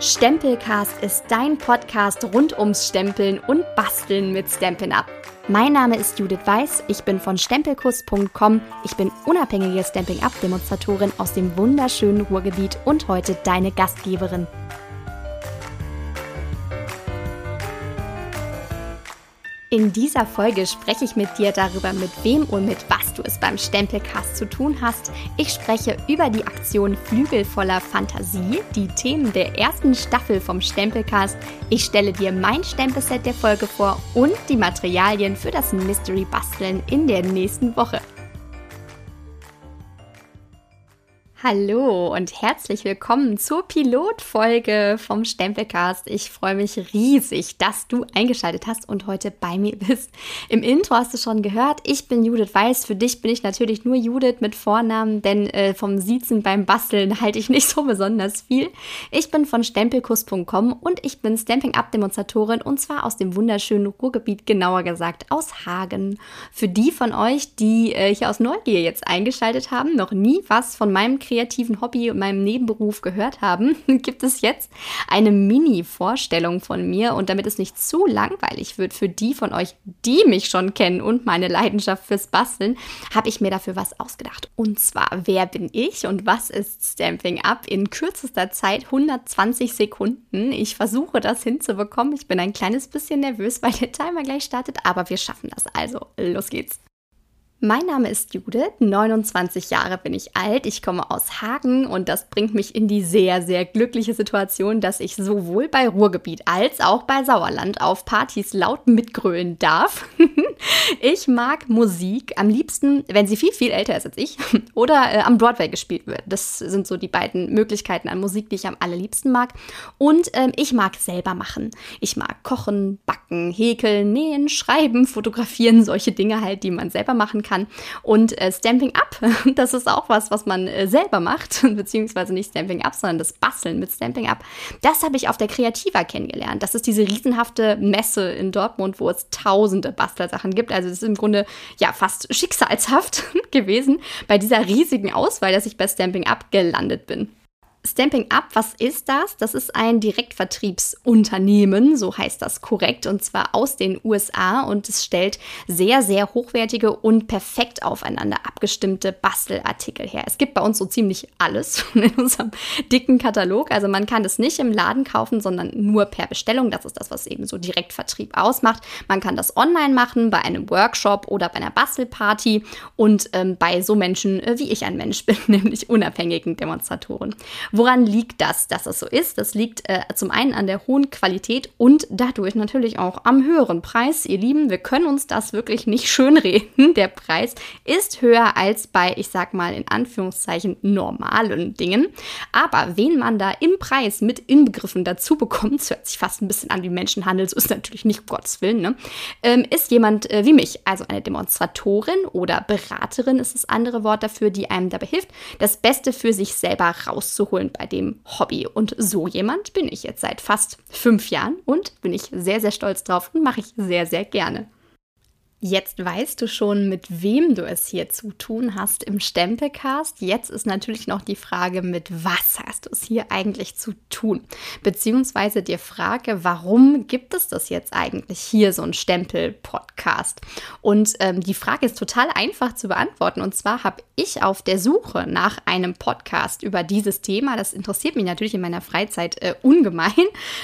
Stempelcast ist dein Podcast rund ums Stempeln und Basteln mit Stampin' Up. Mein Name ist Judith Weiß, ich bin von stempelkurs.com, ich bin unabhängige Stamping Up Demonstratorin aus dem wunderschönen Ruhrgebiet und heute deine Gastgeberin. In dieser Folge spreche ich mit dir darüber, mit wem und mit was du es beim Stempelcast zu tun hast. Ich spreche über die Aktion Flügel voller Fantasie, die Themen der ersten Staffel vom Stempelcast. Ich stelle dir mein Stempelset der Folge vor und die Materialien für das Mystery Basteln in der nächsten Woche. Hallo und herzlich willkommen zur Pilotfolge vom Stempelcast. Ich freue mich riesig, dass du eingeschaltet hast und heute bei mir bist. Im Intro hast du schon gehört, ich bin Judith Weiß. Für dich bin ich natürlich nur Judith mit Vornamen, denn äh, vom Siezen beim Basteln halte ich nicht so besonders viel. Ich bin von stempelkuss.com und ich bin Stamping Up Demonstratorin und zwar aus dem wunderschönen Ruhrgebiet, genauer gesagt aus Hagen. Für die von euch, die äh, hier aus Neugier jetzt eingeschaltet haben, noch nie was von meinem kreativen Hobby und meinem Nebenberuf gehört haben, gibt es jetzt eine Mini-Vorstellung von mir. Und damit es nicht zu langweilig wird für die von euch, die mich schon kennen und meine Leidenschaft fürs Basteln, habe ich mir dafür was ausgedacht. Und zwar, wer bin ich und was ist Stamping Up in kürzester Zeit 120 Sekunden. Ich versuche das hinzubekommen. Ich bin ein kleines bisschen nervös, weil der Timer gleich startet, aber wir schaffen das. Also, los geht's. Mein Name ist Judith, 29 Jahre bin ich alt, ich komme aus Hagen und das bringt mich in die sehr, sehr glückliche Situation, dass ich sowohl bei Ruhrgebiet als auch bei Sauerland auf Partys laut mitgrölen darf. ich mag Musik am liebsten, wenn sie viel, viel älter ist als ich oder äh, am Broadway gespielt wird. Das sind so die beiden Möglichkeiten an Musik, die ich am allerliebsten mag. Und ähm, ich mag selber machen. Ich mag kochen, backen, häkeln, nähen, schreiben, fotografieren, solche Dinge halt, die man selber machen kann kann. Und äh, Stamping Up, das ist auch was, was man äh, selber macht, beziehungsweise nicht Stamping Up, sondern das Basteln mit Stamping Up. Das habe ich auf der Kreativa kennengelernt. Das ist diese riesenhafte Messe in Dortmund, wo es tausende Bastelsachen gibt. Also es ist im Grunde ja fast schicksalshaft gewesen bei dieser riesigen Auswahl, dass ich bei Stamping Up gelandet bin. Stamping Up, was ist das? Das ist ein Direktvertriebsunternehmen, so heißt das korrekt, und zwar aus den USA und es stellt sehr, sehr hochwertige und perfekt aufeinander abgestimmte Bastelartikel her. Es gibt bei uns so ziemlich alles in unserem dicken Katalog. Also man kann das nicht im Laden kaufen, sondern nur per Bestellung. Das ist das, was eben so Direktvertrieb ausmacht. Man kann das online machen, bei einem Workshop oder bei einer Bastelparty und ähm, bei so Menschen, äh, wie ich ein Mensch bin, nämlich unabhängigen Demonstratoren. Woran liegt das, dass es so ist? Das liegt äh, zum einen an der hohen Qualität und dadurch natürlich auch am höheren Preis. Ihr Lieben, wir können uns das wirklich nicht schönreden. Der Preis ist höher als bei, ich sag mal in Anführungszeichen, normalen Dingen. Aber wen man da im Preis mit inbegriffen dazu bekommt, das hört sich fast ein bisschen an wie Menschenhandel, so ist natürlich nicht um Gottes Willen, ne? ähm, ist jemand äh, wie mich, also eine Demonstratorin oder Beraterin ist das andere Wort dafür, die einem dabei hilft, das Beste für sich selber rauszuholen rausholen bei dem Hobby. Und so jemand bin ich jetzt seit fast fünf Jahren und bin ich sehr, sehr stolz drauf und mache ich sehr, sehr gerne. Jetzt weißt du schon, mit wem du es hier zu tun hast im Stempelcast. Jetzt ist natürlich noch die Frage, mit was hast du es hier eigentlich zu tun? Beziehungsweise die Frage, warum gibt es das jetzt eigentlich hier, so ein Stempel-Podcast? Und ähm, die Frage ist total einfach zu beantworten. Und zwar habe ich auf der Suche nach einem Podcast über dieses Thema, das interessiert mich natürlich in meiner Freizeit äh, ungemein.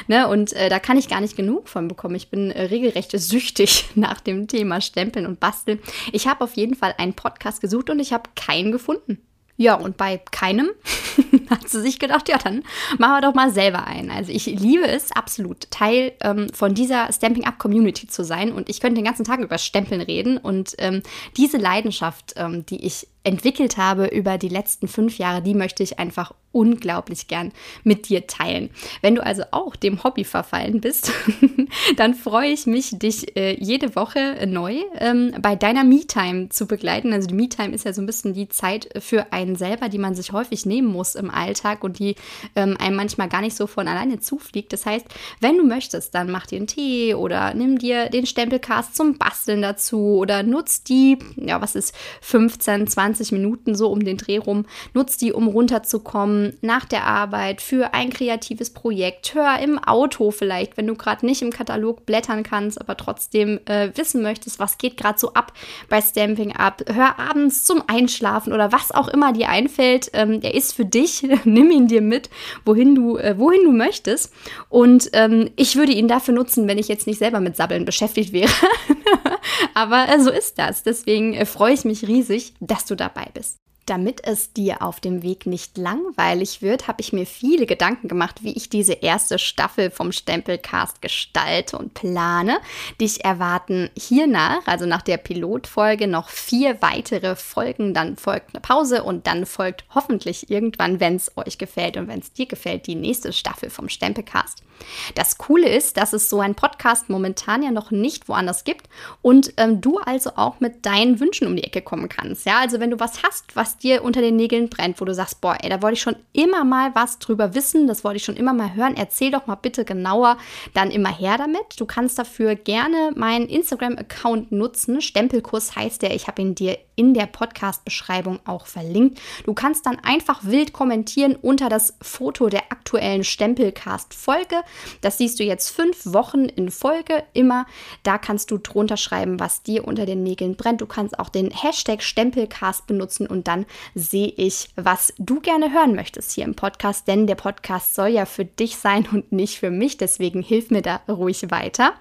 Ne? Und äh, da kann ich gar nicht genug von bekommen. Ich bin äh, regelrecht süchtig nach dem Thema Stempeln und Basteln. Ich habe auf jeden Fall einen Podcast gesucht und ich habe keinen gefunden. Ja, und bei keinem hat sie sich gedacht, ja, dann machen wir doch mal selber einen. Also ich liebe es absolut, Teil ähm, von dieser Stamping Up Community zu sein und ich könnte den ganzen Tag über Stempeln reden und ähm, diese Leidenschaft, ähm, die ich entwickelt habe über die letzten fünf Jahre, die möchte ich einfach unglaublich gern mit dir teilen. Wenn du also auch dem Hobby verfallen bist, dann freue ich mich, dich äh, jede Woche neu ähm, bei deiner Me-Time zu begleiten. Also die Me-Time ist ja so ein bisschen die Zeit für einen selber, die man sich häufig nehmen muss im Alltag und die ähm, einem manchmal gar nicht so von alleine zufliegt. Das heißt, wenn du möchtest, dann mach dir einen Tee oder nimm dir den Stempelcast zum Basteln dazu oder nutz die, ja, was ist 15, 20 20 Minuten so um den Dreh rum. Nutz die, um runterzukommen nach der Arbeit für ein kreatives Projekt. Hör im Auto vielleicht, wenn du gerade nicht im Katalog blättern kannst, aber trotzdem äh, wissen möchtest, was geht gerade so ab bei Stamping Up. Hör abends zum Einschlafen oder was auch immer dir einfällt. Ähm, er ist für dich. Nimm ihn dir mit, wohin du, äh, wohin du möchtest. Und ähm, ich würde ihn dafür nutzen, wenn ich jetzt nicht selber mit Sabbeln beschäftigt wäre. Aber äh, so ist das. Deswegen äh, freue ich mich riesig, dass du dabei bist. Damit es dir auf dem Weg nicht langweilig wird, habe ich mir viele Gedanken gemacht, wie ich diese erste Staffel vom Stempelcast gestalte und plane. Dich erwarten hiernach, also nach der Pilotfolge, noch vier weitere Folgen. Dann folgt eine Pause und dann folgt hoffentlich irgendwann, wenn es euch gefällt und wenn es dir gefällt, die nächste Staffel vom Stempelcast. Das Coole ist, dass es so ein Podcast momentan ja noch nicht woanders gibt und ähm, du also auch mit deinen Wünschen um die Ecke kommen kannst. Ja, also wenn du was hast, was dir unter den Nägeln brennt, wo du sagst, boah, ey, da wollte ich schon immer mal was drüber wissen, das wollte ich schon immer mal hören, erzähl doch mal bitte genauer, dann immer her damit. Du kannst dafür gerne meinen Instagram-Account nutzen. Stempelkurs heißt der, ich habe ihn dir in der Podcast-Beschreibung auch verlinkt. Du kannst dann einfach wild kommentieren unter das Foto der aktuellen Stempelcast-Folge. Das siehst du jetzt fünf Wochen in Folge immer. Da kannst du drunter schreiben, was dir unter den Nägeln brennt. Du kannst auch den Hashtag Stempelcast benutzen und dann sehe ich, was du gerne hören möchtest hier im Podcast, denn der Podcast soll ja für dich sein und nicht für mich. Deswegen hilf mir da ruhig weiter.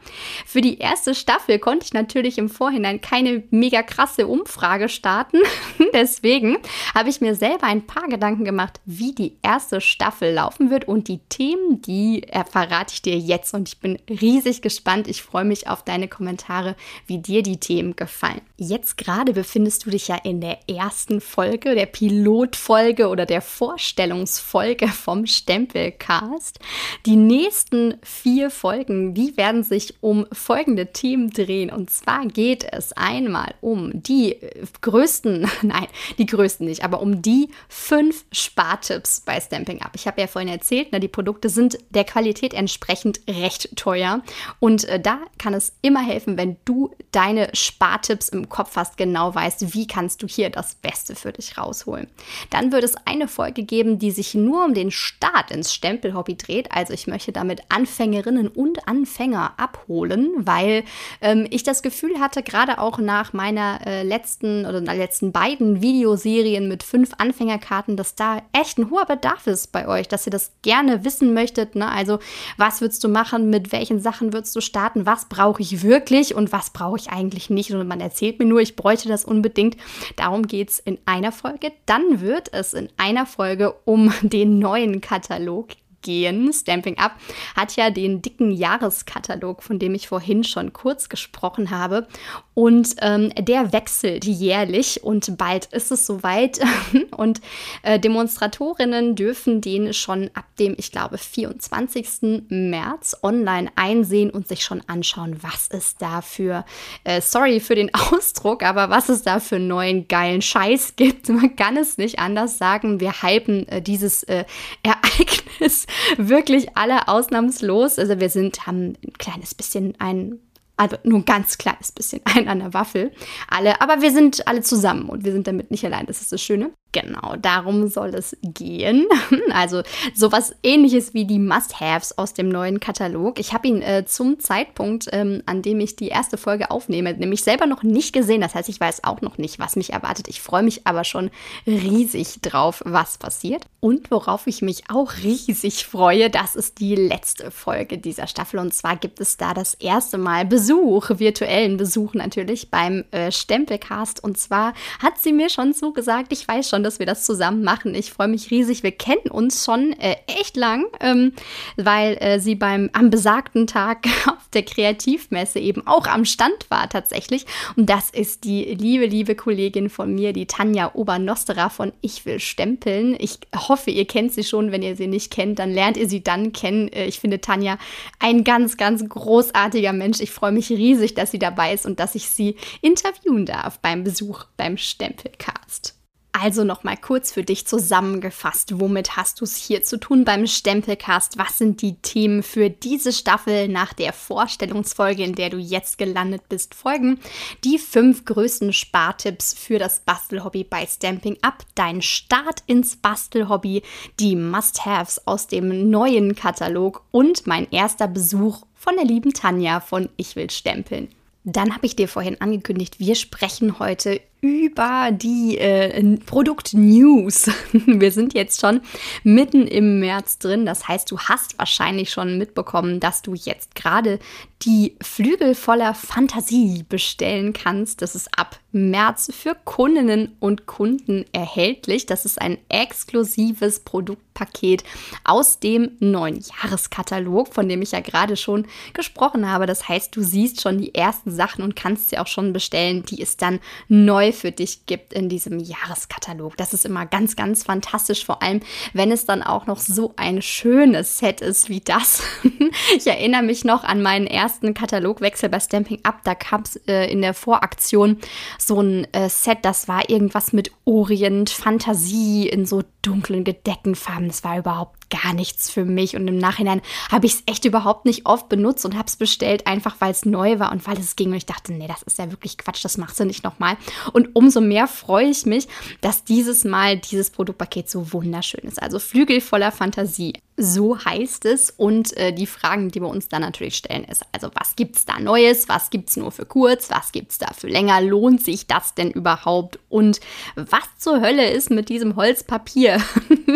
Für die erste Staffel konnte ich natürlich im Vorhinein keine mega krasse Umfrage starten. Deswegen habe ich mir selber ein paar Gedanken gemacht, wie die erste Staffel laufen wird und die Themen, die äh, verrate ich dir jetzt und ich bin riesig gespannt. Ich freue mich auf deine Kommentare, wie dir die Themen gefallen. Jetzt gerade befindest du dich ja in der ersten Folge, der Pilotfolge oder der Vorstellungsfolge vom Stempelcast. Die nächsten vier Folgen, die werden sich um folgende Themen drehen. Und zwar geht es einmal um die größten, nein, die größten nicht, aber um die fünf Spartipps bei Stamping Up. Ich habe ja vorhin erzählt, ne, die Produkte sind der Qualität entsprechend recht teuer. Und äh, da kann es immer helfen, wenn du deine Spartipps im Kopf hast, genau weißt, wie kannst du hier das Beste für dich rausholen. Dann wird es eine Folge geben, die sich nur um den Start ins Stempelhobby dreht. Also ich möchte damit Anfängerinnen und Anfänger abholen, weil ähm, ich das Gefühl hatte, gerade auch nach meiner äh, letzten oder letzten beiden Videoserien mit fünf Anfängerkarten, dass da echt ein hoher Bedarf ist bei euch, dass ihr das gerne wissen möchtet. Ne? Also was würdest du machen, mit welchen Sachen würdest du starten, was brauche ich wirklich und was brauche ich eigentlich nicht. Und man erzählt mir nur, ich bräuchte das unbedingt. Darum geht es in einer Folge. Dann wird es in einer Folge um den neuen Katalog gehen. Stamping Up hat ja den dicken Jahreskatalog, von dem ich vorhin schon kurz gesprochen habe. Und ähm, der wechselt jährlich und bald ist es soweit. und äh, Demonstratorinnen dürfen den schon ab dem, ich glaube, 24. März online einsehen und sich schon anschauen, was es da für, äh, sorry für den Ausdruck, aber was es da für neuen geilen Scheiß gibt. Man kann es nicht anders sagen. Wir hypen äh, dieses äh, Ereignis wirklich alle ausnahmslos. Also wir sind, haben ein kleines bisschen ein also nur ein ganz kleines bisschen ein an der Waffel. Alle, aber wir sind alle zusammen und wir sind damit nicht allein. Das ist das Schöne. Genau, darum soll es gehen. Also sowas ähnliches wie die Must-Haves aus dem neuen Katalog. Ich habe ihn äh, zum Zeitpunkt, ähm, an dem ich die erste Folge aufnehme, nämlich selber noch nicht gesehen. Das heißt, ich weiß auch noch nicht, was mich erwartet. Ich freue mich aber schon riesig drauf, was passiert. Und worauf ich mich auch riesig freue, das ist die letzte Folge dieser Staffel. Und zwar gibt es da das erste Mal Besuch, virtuellen Besuch natürlich beim äh, Stempelcast. Und zwar hat sie mir schon zugesagt, ich weiß schon, dass wir das zusammen machen. Ich freue mich riesig. Wir kennen uns schon äh, echt lang, ähm, weil äh, sie beim am besagten Tag auf der Kreativmesse eben auch am Stand war tatsächlich. Und das ist die liebe, liebe Kollegin von mir, die Tanja Obernosterer von Ich will stempeln. Ich hoffe, ihr kennt sie schon. Wenn ihr sie nicht kennt, dann lernt ihr sie dann kennen. Äh, ich finde Tanja ein ganz, ganz großartiger Mensch. Ich freue mich riesig, dass sie dabei ist und dass ich sie interviewen darf beim Besuch beim Stempelcast. Also nochmal kurz für dich zusammengefasst. Womit hast du es hier zu tun beim Stempelcast? Was sind die Themen für diese Staffel nach der Vorstellungsfolge, in der du jetzt gelandet bist? Folgen die fünf größten Spartipps für das Bastelhobby bei Stamping Up, dein Start ins Bastelhobby, die Must-Haves aus dem neuen Katalog und mein erster Besuch von der lieben Tanja von Ich will stempeln. Dann habe ich dir vorhin angekündigt, wir sprechen heute über die äh, Produkt-News. Wir sind jetzt schon mitten im März drin. Das heißt, du hast wahrscheinlich schon mitbekommen, dass du jetzt gerade die Flügel voller Fantasie bestellen kannst. Das ist ab März für Kundinnen und Kunden erhältlich. Das ist ein exklusives Produktpaket aus dem neuen Jahreskatalog, von dem ich ja gerade schon gesprochen habe. Das heißt, du siehst schon die ersten Sachen und kannst sie auch schon bestellen, die es dann neu für dich gibt in diesem Jahreskatalog. Das ist immer ganz, ganz fantastisch, vor allem wenn es dann auch noch so ein schönes Set ist wie das. ich erinnere mich noch an meinen ersten Katalogwechsel bei Stamping Up. Da kam es äh, in der Voraktion so ein äh, Set, das war irgendwas mit Orient, Fantasie in so dunklen Gedeckenfarben. Das war überhaupt gar nichts für mich. Und im Nachhinein habe ich es echt überhaupt nicht oft benutzt und habe es bestellt, einfach weil es neu war und weil es ging. Und ich dachte, nee, das ist ja wirklich Quatsch, das machst du nicht nochmal. Und umso mehr freue ich mich, dass dieses Mal dieses Produktpaket so wunderschön ist. Also Flügel voller Fantasie. So heißt es. Und äh, die Fragen, die wir uns dann natürlich stellen, ist, also was gibt es da Neues? Was gibt es nur für kurz? Was gibt es da für länger? Lohnt sich das denn überhaupt? Und was zur Hölle ist mit diesem Holzpapier?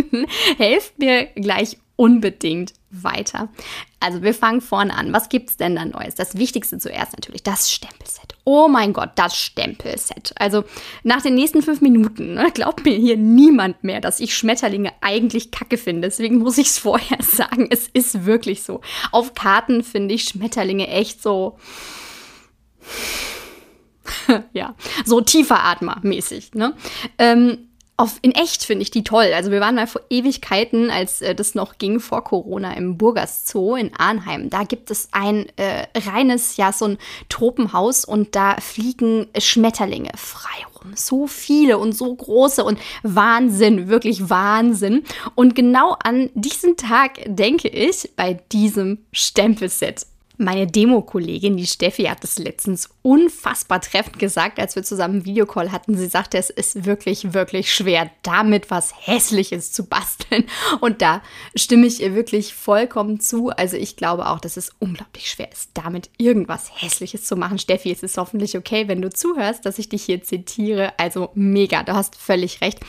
Helft mir gleich unbedingt weiter. Also wir fangen vorne an. Was gibt es denn da Neues? Das Wichtigste zuerst natürlich, das Stempelset. Oh mein Gott, das Stempelset. Also nach den nächsten fünf Minuten ne, glaubt mir hier niemand mehr, dass ich Schmetterlinge eigentlich kacke finde. Deswegen muss ich es vorher sagen. Es ist wirklich so. Auf Karten finde ich Schmetterlinge echt so ja, so tiefer Atmer mäßig. Ne? Ähm, auf, in echt finde ich die toll. Also wir waren mal vor Ewigkeiten, als äh, das noch ging vor Corona im Burgers Zoo in Arnheim. Da gibt es ein äh, reines, ja, so ein Tropenhaus und da fliegen Schmetterlinge frei rum. So viele und so große und Wahnsinn, wirklich Wahnsinn. Und genau an diesen Tag denke ich bei diesem Stempelset. Meine Demo-Kollegin, die Steffi, hat es letztens unfassbar treffend gesagt, als wir zusammen einen Videocall hatten. Sie sagte, es ist wirklich, wirklich schwer, damit was Hässliches zu basteln. Und da stimme ich ihr wirklich vollkommen zu. Also ich glaube auch, dass es unglaublich schwer ist, damit irgendwas Hässliches zu machen. Steffi, es ist hoffentlich okay, wenn du zuhörst, dass ich dich hier zitiere. Also mega, du hast völlig recht.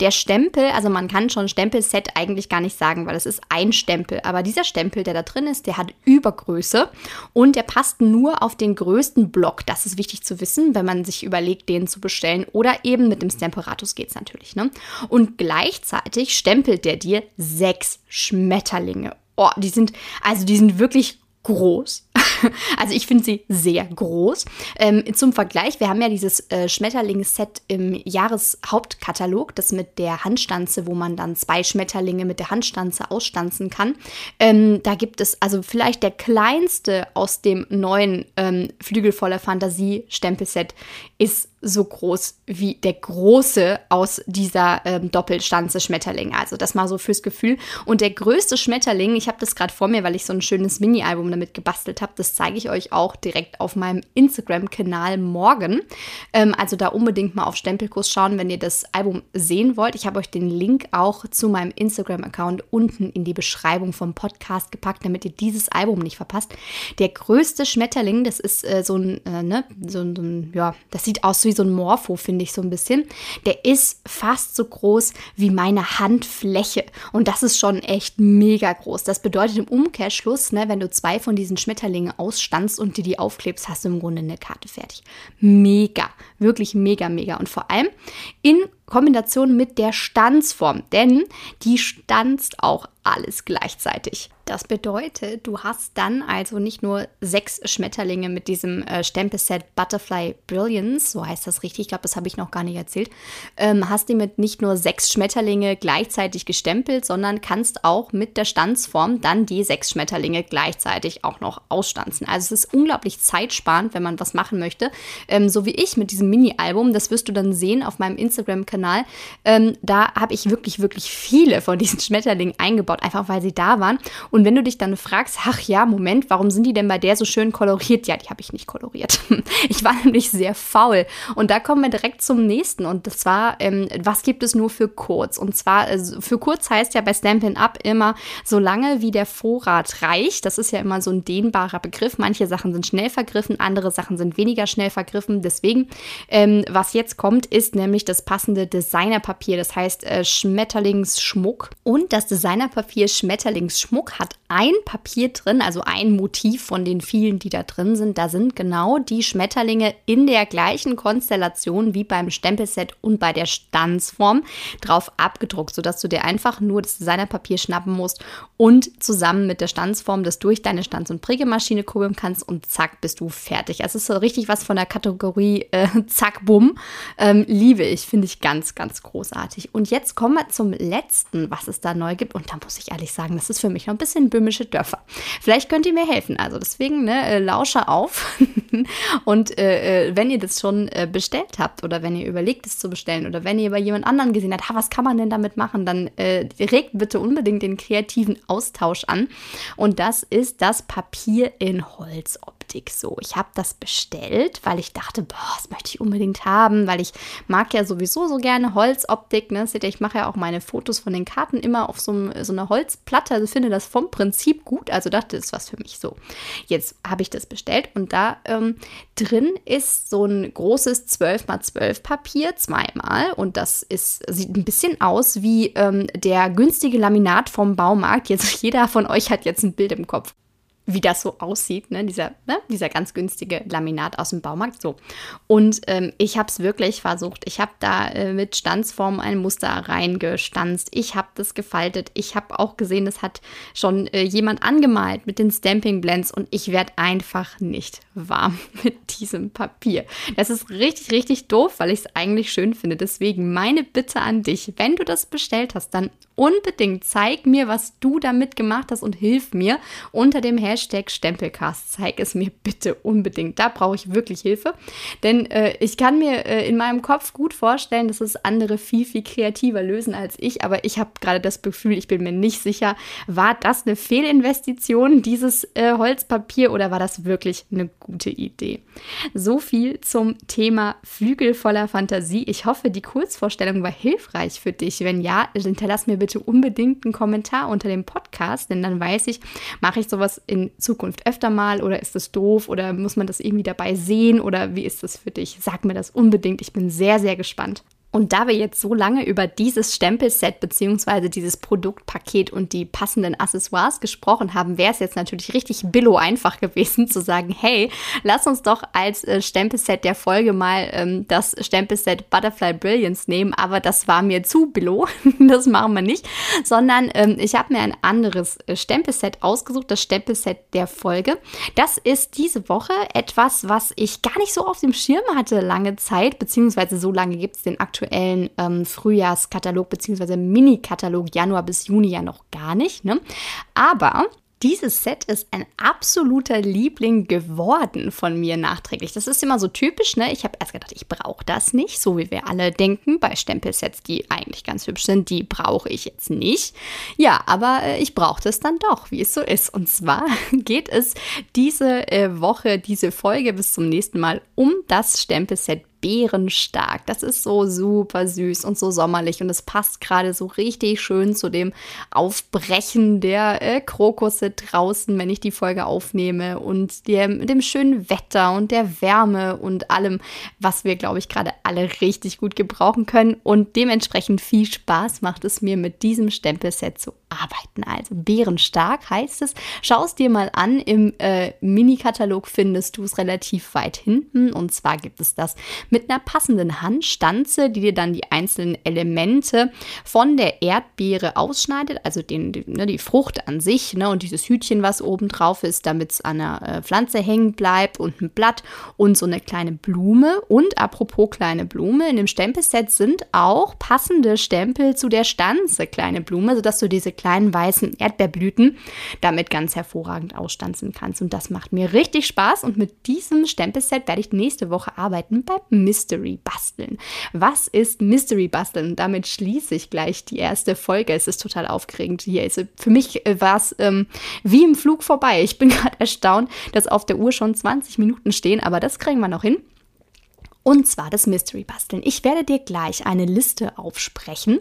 Der Stempel, also man kann schon Stempelset eigentlich gar nicht sagen, weil es ist ein Stempel. Aber dieser Stempel, der da drin ist, der hat Übergröße und der passt nur auf den größten Block. Das ist wichtig zu wissen, wenn man sich überlegt, den zu bestellen. Oder eben mit dem Stemperatus geht es natürlich. Ne? Und gleichzeitig stempelt der dir sechs Schmetterlinge. Oh, die sind, also die sind wirklich groß. Also ich finde sie sehr groß. Ähm, zum Vergleich, wir haben ja dieses äh, Schmetterlingsset im Jahreshauptkatalog, das mit der Handstanze, wo man dann zwei Schmetterlinge mit der Handstanze ausstanzen kann. Ähm, da gibt es also vielleicht der kleinste aus dem neuen ähm, Flügel voller Fantasie Stempelset ist so groß wie der große aus dieser ähm, Doppelstanze Schmetterling. Also das mal so fürs Gefühl. Und der größte Schmetterling, ich habe das gerade vor mir, weil ich so ein schönes Mini-Album damit gebastelt habe, das zeige ich euch auch direkt auf meinem Instagram-Kanal morgen. Ähm, also da unbedingt mal auf Stempelkurs schauen, wenn ihr das Album sehen wollt. Ich habe euch den Link auch zu meinem Instagram-Account unten in die Beschreibung vom Podcast gepackt, damit ihr dieses Album nicht verpasst. Der größte Schmetterling, das ist äh, so ein, äh, ne, so, so ein, ja, das sieht aus wie so ein Morpho, finde ich so ein bisschen. Der ist fast so groß wie meine Handfläche. Und das ist schon echt mega groß. Das bedeutet im Umkehrschluss, ne, wenn du zwei von diesen Schmetterlingen ausstanzt und dir die aufklebst, hast du im Grunde eine Karte fertig. Mega, wirklich mega, mega. Und vor allem in Kombination mit der Stanzform, denn die stanzt auch alles gleichzeitig. Das bedeutet, du hast dann also nicht nur sechs Schmetterlinge mit diesem äh, Stempelset Butterfly Brilliance, so heißt das richtig, ich glaube, das habe ich noch gar nicht erzählt, ähm, hast du mit nicht nur sechs Schmetterlinge gleichzeitig gestempelt, sondern kannst auch mit der Stanzform dann die sechs Schmetterlinge gleichzeitig auch noch ausstanzen. Also es ist unglaublich zeitsparend, wenn man was machen möchte. Ähm, so wie ich mit diesem Mini-Album, das wirst du dann sehen auf meinem Instagram-Kanal Instagram-Kanal. Ähm, da habe ich wirklich, wirklich viele von diesen Schmetterlingen eingebaut, einfach weil sie da waren. Und wenn du dich dann fragst, ach ja, Moment, warum sind die denn bei der so schön koloriert? Ja, die habe ich nicht koloriert. Ich war nämlich sehr faul. Und da kommen wir direkt zum nächsten. Und das war, ähm, was gibt es nur für kurz? Und zwar, äh, für kurz heißt ja bei Stampin' Up immer, so lange wie der Vorrat reicht. Das ist ja immer so ein dehnbarer Begriff. Manche Sachen sind schnell vergriffen, andere Sachen sind weniger schnell vergriffen. Deswegen, ähm, was jetzt kommt, ist nämlich das passende Designerpapier. Das heißt äh, Schmetterlingsschmuck. Und das Designerpapier Schmetterlingsschmuck hat ein Papier drin, also ein Motiv von den vielen, die da drin sind. Da sind genau die Schmetterlinge in der gleichen Konstellation wie beim Stempelset und bei der Stanzform drauf abgedruckt, sodass du dir einfach nur das Designerpapier schnappen musst und zusammen mit der Stanzform das durch deine Stanz- und Prägemaschine kurbeln kannst und zack, bist du fertig. Also es ist so richtig was von der Kategorie äh, Zack, Bumm. Ähm, liebe ich, finde ich ganz, ganz großartig. Und jetzt kommen wir zum letzten, was es da neu gibt. Und da muss ich ehrlich sagen, das ist für mich noch ein bisschen böhmische Dörfer. Vielleicht könnt ihr mir helfen. Also deswegen, ne, äh, lausche auf. und äh, äh, wenn ihr das schon äh, bestellt habt oder wenn ihr überlegt, es zu bestellen oder wenn ihr bei jemand anderen gesehen habt, ha, was kann man denn damit machen, dann äh, regt bitte unbedingt den kreativen Austausch an. Und das ist das Papier in Holzoptik. So, ich habe das bestellt, weil ich dachte, boah, das möchte ich unbedingt haben, weil ich mag ja sowieso so gerne Holzoptik. Ne? Seht ihr, ich mache ja auch meine Fotos von den Karten immer auf so, so einer Holzplatte. Also finde das vom Prinzip gut. Also dachte, das ist was für mich so. Jetzt habe ich das bestellt und da ähm, drin ist so ein großes 12x12 Papier, zweimal. Und das ist, sieht ein bisschen aus wie ähm, der günstige Laminat vom Baumarkt. Jetzt jeder von euch hat jetzt ein Bild im Kopf wie das so aussieht, ne? Dieser, ne? dieser ganz günstige Laminat aus dem Baumarkt. So. Und ähm, ich habe es wirklich versucht. Ich habe da äh, mit Stanzform ein Muster reingestanzt. Ich habe das gefaltet. Ich habe auch gesehen, es hat schon äh, jemand angemalt mit den Stamping Blends und ich werde einfach nicht warm mit diesem Papier. Das ist richtig, richtig doof, weil ich es eigentlich schön finde. Deswegen meine Bitte an dich, wenn du das bestellt hast, dann unbedingt zeig mir, was du damit gemacht hast und hilf mir unter dem Hashtag Stempelcast. Zeig es mir bitte unbedingt. Da brauche ich wirklich Hilfe. Denn äh, ich kann mir äh, in meinem Kopf gut vorstellen, dass es andere viel, viel kreativer lösen als ich. Aber ich habe gerade das Gefühl, ich bin mir nicht sicher, war das eine Fehlinvestition, dieses äh, Holzpapier, oder war das wirklich eine gute Idee? So viel zum Thema Flügel voller Fantasie. Ich hoffe, die Kurzvorstellung war hilfreich für dich. Wenn ja, hinterlass mir bitte unbedingt einen Kommentar unter dem Podcast, denn dann weiß ich, mache ich sowas in Zukunft öfter mal oder ist das doof oder muss man das irgendwie dabei sehen oder wie ist das für dich? Sag mir das unbedingt. Ich bin sehr, sehr gespannt. Und da wir jetzt so lange über dieses Stempelset bzw. dieses Produktpaket und die passenden Accessoires gesprochen haben, wäre es jetzt natürlich richtig billo einfach gewesen zu sagen, hey, lass uns doch als äh, Stempelset der Folge mal ähm, das Stempelset Butterfly Brilliance nehmen, aber das war mir zu billo, das machen wir nicht, sondern ähm, ich habe mir ein anderes äh, Stempelset ausgesucht, das Stempelset der Folge. Das ist diese Woche etwas, was ich gar nicht so auf dem Schirm hatte lange Zeit, beziehungsweise so lange gibt es den aktuellen aktuellen ähm, Frühjahrskatalog bzw. Mini-Katalog Januar bis Juni ja noch gar nicht. Ne? Aber dieses Set ist ein absoluter Liebling geworden von mir nachträglich. Das ist immer so typisch, ne? Ich habe erst gedacht, ich brauche das nicht, so wie wir alle denken bei Stempelsets, die eigentlich ganz hübsch sind, die brauche ich jetzt nicht. Ja, aber äh, ich brauche das dann doch, wie es so ist. Und zwar geht es diese äh, Woche, diese Folge bis zum nächsten Mal um das Stempelset bärenstark. Das ist so super süß und so sommerlich und es passt gerade so richtig schön zu dem Aufbrechen der äh, Krokusse draußen, wenn ich die Folge aufnehme und dem, dem schönen Wetter und der Wärme und allem, was wir, glaube ich, gerade alle richtig gut gebrauchen können. Und dementsprechend viel Spaß macht es mir mit diesem Stempelset zu arbeiten. Also bärenstark heißt es. Schau es dir mal an. Im äh, Mini-Katalog findest du es relativ weit hinten. Und zwar gibt es das mit einer passenden Handstanze, die dir dann die einzelnen Elemente von der Erdbeere ausschneidet, also den, die, ne, die Frucht an sich ne, und dieses Hütchen, was oben drauf ist, damit es an der äh, Pflanze hängen bleibt und ein Blatt und so eine kleine Blume. Und apropos kleine Blume, in dem Stempelset sind auch passende Stempel zu der Stanze kleine Blume, sodass du diese kleinen weißen Erdbeerblüten damit ganz hervorragend ausstanzen kannst. Und das macht mir richtig Spaß. Und mit diesem Stempelset werde ich nächste Woche arbeiten beim Mystery Basteln. Was ist Mystery Basteln? Damit schließe ich gleich die erste Folge. Es ist total aufregend hier. Also für mich äh, war es ähm, wie im Flug vorbei. Ich bin gerade erstaunt, dass auf der Uhr schon 20 Minuten stehen, aber das kriegen wir noch hin. Und zwar das Mystery Basteln. Ich werde dir gleich eine Liste aufsprechen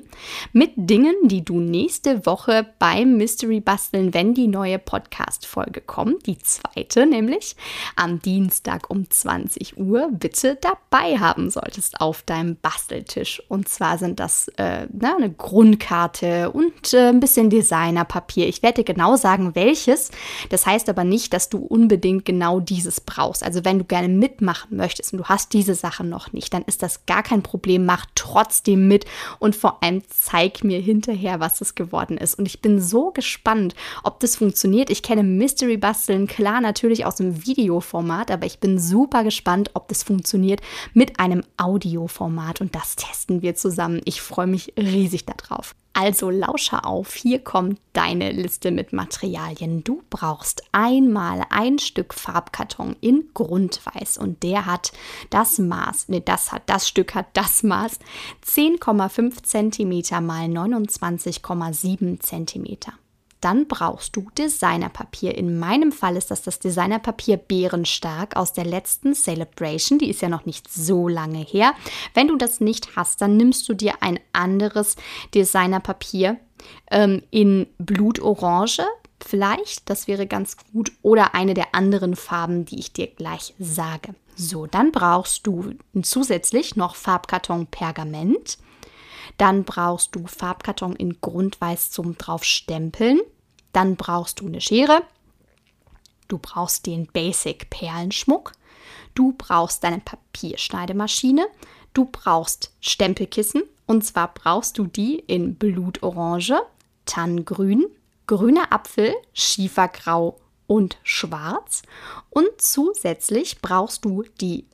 mit Dingen, die du nächste Woche beim Mystery Basteln, wenn die neue Podcast-Folge kommt, die zweite nämlich, am Dienstag um 20 Uhr, bitte dabei haben solltest auf deinem Basteltisch. Und zwar sind das äh, na, eine Grundkarte und äh, ein bisschen Designerpapier. Ich werde dir genau sagen, welches. Das heißt aber nicht, dass du unbedingt genau dieses brauchst. Also wenn du gerne mitmachen möchtest und du hast diese Sache Sachen noch nicht, dann ist das gar kein Problem. Mach trotzdem mit und vor allem zeig mir hinterher, was es geworden ist. Und ich bin so gespannt, ob das funktioniert. Ich kenne Mystery Basteln klar natürlich aus dem Videoformat, aber ich bin super gespannt, ob das funktioniert mit einem Audioformat und das testen wir zusammen. Ich freue mich riesig darauf. Also lausche auf, hier kommt deine Liste mit Materialien. Du brauchst einmal ein Stück Farbkarton in Grundweiß und der hat das Maß, ne, das hat, das Stück hat das Maß 10,5 cm mal 29,7 cm dann brauchst du Designerpapier. In meinem Fall ist das das Designerpapier Bärenstark aus der letzten Celebration. Die ist ja noch nicht so lange her. Wenn du das nicht hast, dann nimmst du dir ein anderes Designerpapier ähm, in Blutorange. Vielleicht, das wäre ganz gut. Oder eine der anderen Farben, die ich dir gleich sage. So, dann brauchst du zusätzlich noch Farbkarton Pergament. Dann brauchst du Farbkarton in Grundweiß zum draufstempeln. Dann brauchst du eine Schere. Du brauchst den Basic Perlenschmuck. Du brauchst deine Papierschneidemaschine. Du brauchst Stempelkissen. Und zwar brauchst du die in Blutorange, Tannengrün, grüner Apfel, Schiefergrau und Schwarz. Und zusätzlich brauchst du die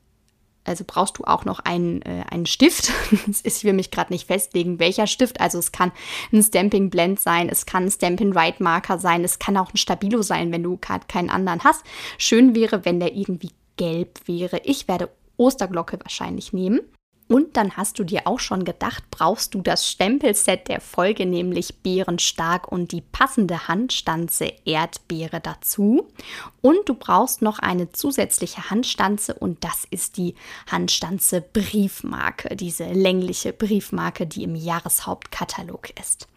also brauchst du auch noch einen, äh, einen Stift. ich will mich gerade nicht festlegen, welcher Stift. Also es kann ein Stamping Blend sein, es kann ein Stamping Right Marker sein, es kann auch ein Stabilo sein, wenn du gerade keinen anderen hast. Schön wäre, wenn der irgendwie gelb wäre. Ich werde Osterglocke wahrscheinlich nehmen. Und dann hast du dir auch schon gedacht, brauchst du das Stempelset der Folge, nämlich Bärenstark und die passende Handstanze Erdbeere dazu. Und du brauchst noch eine zusätzliche Handstanze und das ist die Handstanze Briefmarke, diese längliche Briefmarke, die im Jahreshauptkatalog ist.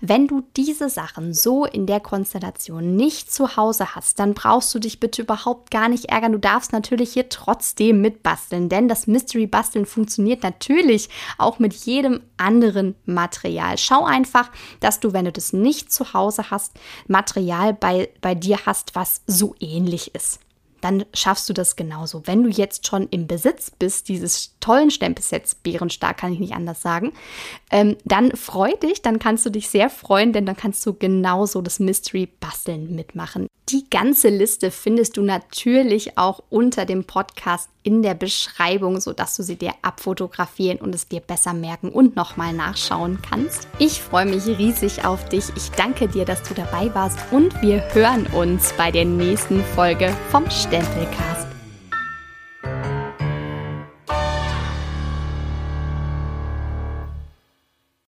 Wenn du diese Sachen so in der Konstellation nicht zu Hause hast, dann brauchst du dich bitte überhaupt gar nicht ärgern. Du darfst natürlich hier trotzdem mitbasteln, denn das Mystery Basteln funktioniert natürlich auch mit jedem anderen Material. Schau einfach, dass du, wenn du das nicht zu Hause hast, Material bei, bei dir hast, was so ähnlich ist dann schaffst du das genauso. Wenn du jetzt schon im Besitz bist, dieses tollen Stempelsets, Bärenstark kann ich nicht anders sagen, ähm, dann freu dich, dann kannst du dich sehr freuen, denn dann kannst du genauso das Mystery Basteln mitmachen. Die ganze Liste findest du natürlich auch unter dem Podcast in der Beschreibung, sodass du sie dir abfotografieren und es dir besser merken und nochmal nachschauen kannst. Ich freue mich riesig auf dich. Ich danke dir, dass du dabei warst und wir hören uns bei der nächsten Folge vom Stempelcast.